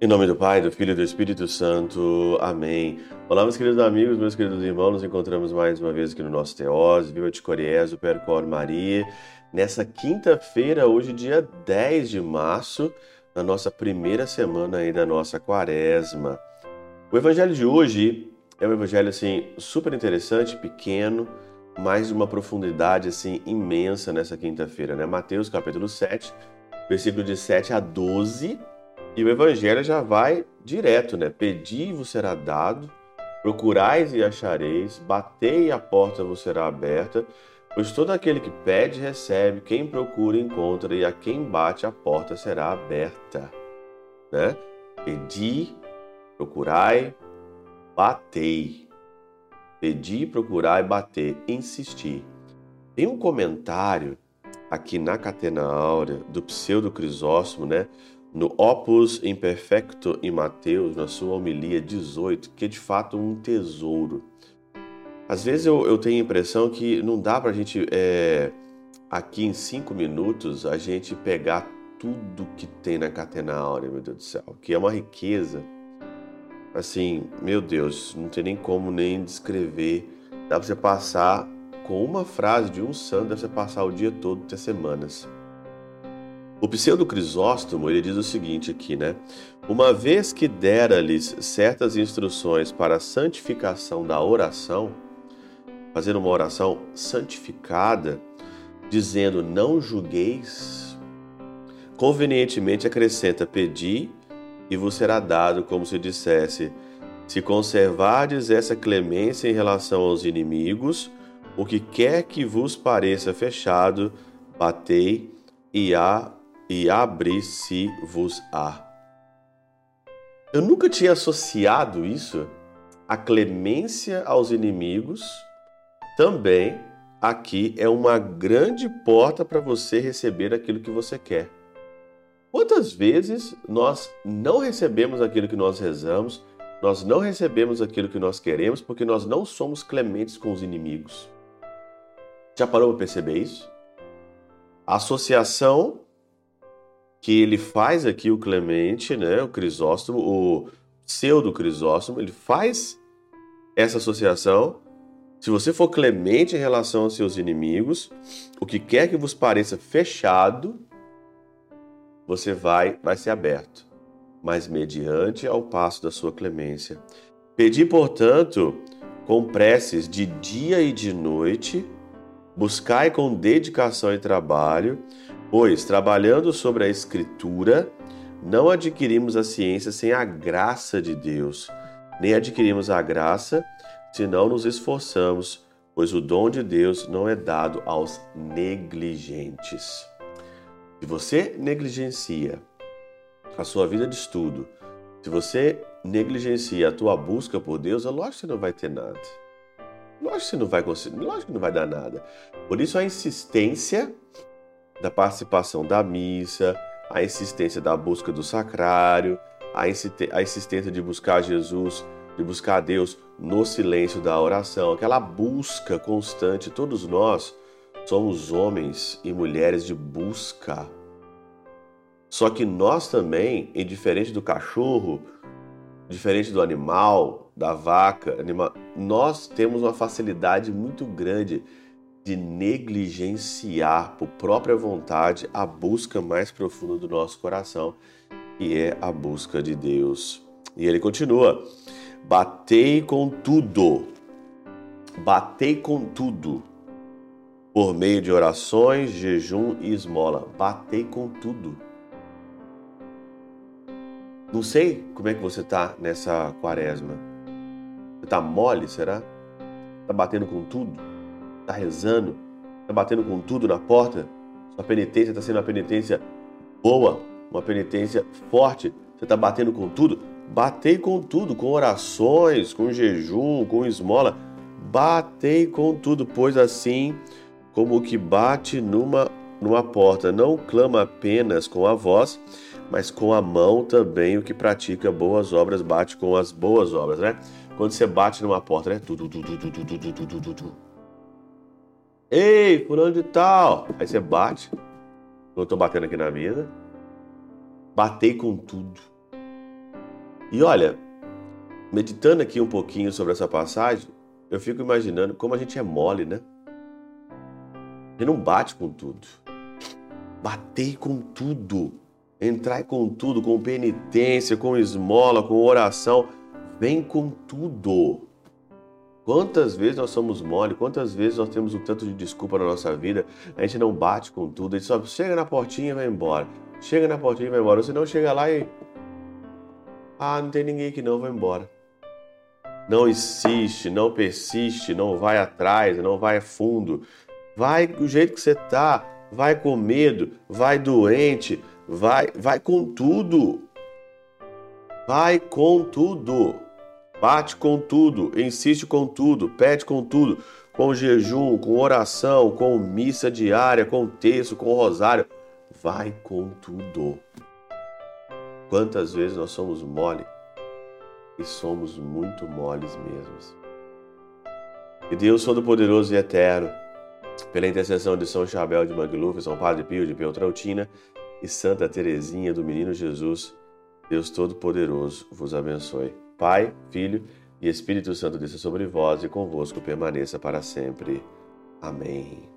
Em nome do Pai, do Filho e do Espírito Santo. Amém. Olá, meus queridos amigos, meus queridos irmãos. Nos encontramos mais uma vez aqui no nosso Teós. Viva de Coriezo, Percor Maria. Nessa quinta-feira, hoje, dia 10 de março, na nossa primeira semana aí da nossa quaresma. O evangelho de hoje é um evangelho, assim, super interessante, pequeno, de uma profundidade, assim, imensa nessa quinta-feira, né? Mateus, capítulo 7, versículo de 7 a 12 e o evangelho já vai direto, né? Pedi e vos será dado, procurais e achareis, batei e a porta vos será aberta, pois todo aquele que pede recebe, quem procura encontra e a quem bate a porta será aberta, né? Pedi, procurai, batei. Pedi, procurai, bater, insistir. Tem um comentário aqui na Catena Áurea do Pseudo Crisóstomo, né? no Opus Imperfecto em Mateus, na sua homilia 18, que é de fato um tesouro. Às vezes eu, eu tenho a impressão que não dá para a gente, é, aqui em cinco minutos, a gente pegar tudo que tem na Catena Áurea, meu Deus do céu, que é uma riqueza. Assim, meu Deus, não tem nem como nem descrever. Dá para você passar com uma frase de um santo, dá para você passar o dia todo, ter semanas. O pseudo Crisóstomo ele diz o seguinte aqui, né? Uma vez que dera-lhes certas instruções para a santificação da oração, fazer uma oração santificada, dizendo não julgueis, convenientemente acrescenta pedi e vos será dado, como se dissesse, se conservardes essa clemência em relação aos inimigos, o que quer que vos pareça fechado, batei e a e abri-se-vos-á. Eu nunca tinha associado isso a clemência aos inimigos. Também aqui é uma grande porta para você receber aquilo que você quer. Quantas vezes nós não recebemos aquilo que nós rezamos, nós não recebemos aquilo que nós queremos porque nós não somos clementes com os inimigos? Já parou para perceber isso? A associação que ele faz aqui o Clemente, né, o Crisóstomo, o pseudo Crisóstomo, ele faz essa associação. Se você for clemente em relação aos seus inimigos, o que quer que vos pareça fechado, você vai vai ser aberto, mas mediante ao passo da sua clemência. Pedi, portanto, com preces de dia e de noite, buscai com dedicação e trabalho, Pois, trabalhando sobre a Escritura, não adquirimos a ciência sem a graça de Deus, nem adquirimos a graça se não nos esforçamos, pois o dom de Deus não é dado aos negligentes. Se você negligencia a sua vida de estudo, se você negligencia a tua busca por Deus, é lógico que você não vai ter nada. Lógico que você não vai conseguir, lógico que não vai dar nada. Por isso a insistência da participação da missa, a insistência da busca do sacrário, a insistência de buscar Jesus, de buscar Deus no silêncio da oração, aquela busca constante. Todos nós somos homens e mulheres de busca. Só que nós também, e diferente do cachorro, diferente do animal, da vaca, nós temos uma facilidade muito grande de negligenciar por própria vontade a busca mais profunda do nosso coração, que é a busca de Deus. E ele continua: batei com tudo, batei com tudo, por meio de orações, jejum e esmola. Batei com tudo. Não sei como é que você está nessa quaresma. Você está mole, será? Está batendo com tudo? está rezando, está batendo com tudo na porta, sua penitência está sendo uma penitência boa, uma penitência forte, você está batendo com tudo, batei com tudo, com orações, com jejum, com esmola, batei com tudo, pois assim como o que bate numa, numa porta não clama apenas com a voz, mas com a mão também o que pratica boas obras bate com as boas obras, né? Quando você bate numa porta, né? Ei, fulano de tal! Aí você bate. Eu tô batendo aqui na mesa. Batei com tudo. E olha, meditando aqui um pouquinho sobre essa passagem, eu fico imaginando como a gente é mole, né? Gente não bate com tudo. Batei com tudo. Entrai com tudo, com penitência, com esmola, com oração. Vem com tudo. Quantas vezes nós somos mole, quantas vezes nós temos um tanto de desculpa na nossa vida, a gente não bate com tudo, a gente só chega na portinha e vai embora. Chega na portinha e vai embora. Ou senão chega lá e. Ah, não tem ninguém aqui não, vai embora. Não insiste, não persiste, não vai atrás, não vai fundo. Vai do jeito que você tá, vai com medo, vai doente, vai, vai com tudo. Vai com tudo. Bate com tudo, insiste com tudo, pede com tudo, com jejum, com oração, com missa diária, com texto, com rosário. Vai com tudo. Quantas vezes nós somos mole e somos muito moles mesmos. E Deus Todo-Poderoso e Eterno, pela intercessão de São Chabel de Mangluf, São Padre Pio de Peltrautina e Santa Teresinha do Menino Jesus, Deus Todo-Poderoso vos abençoe. Pai, Filho e Espírito Santo desça sobre vós e convosco permaneça para sempre. Amém.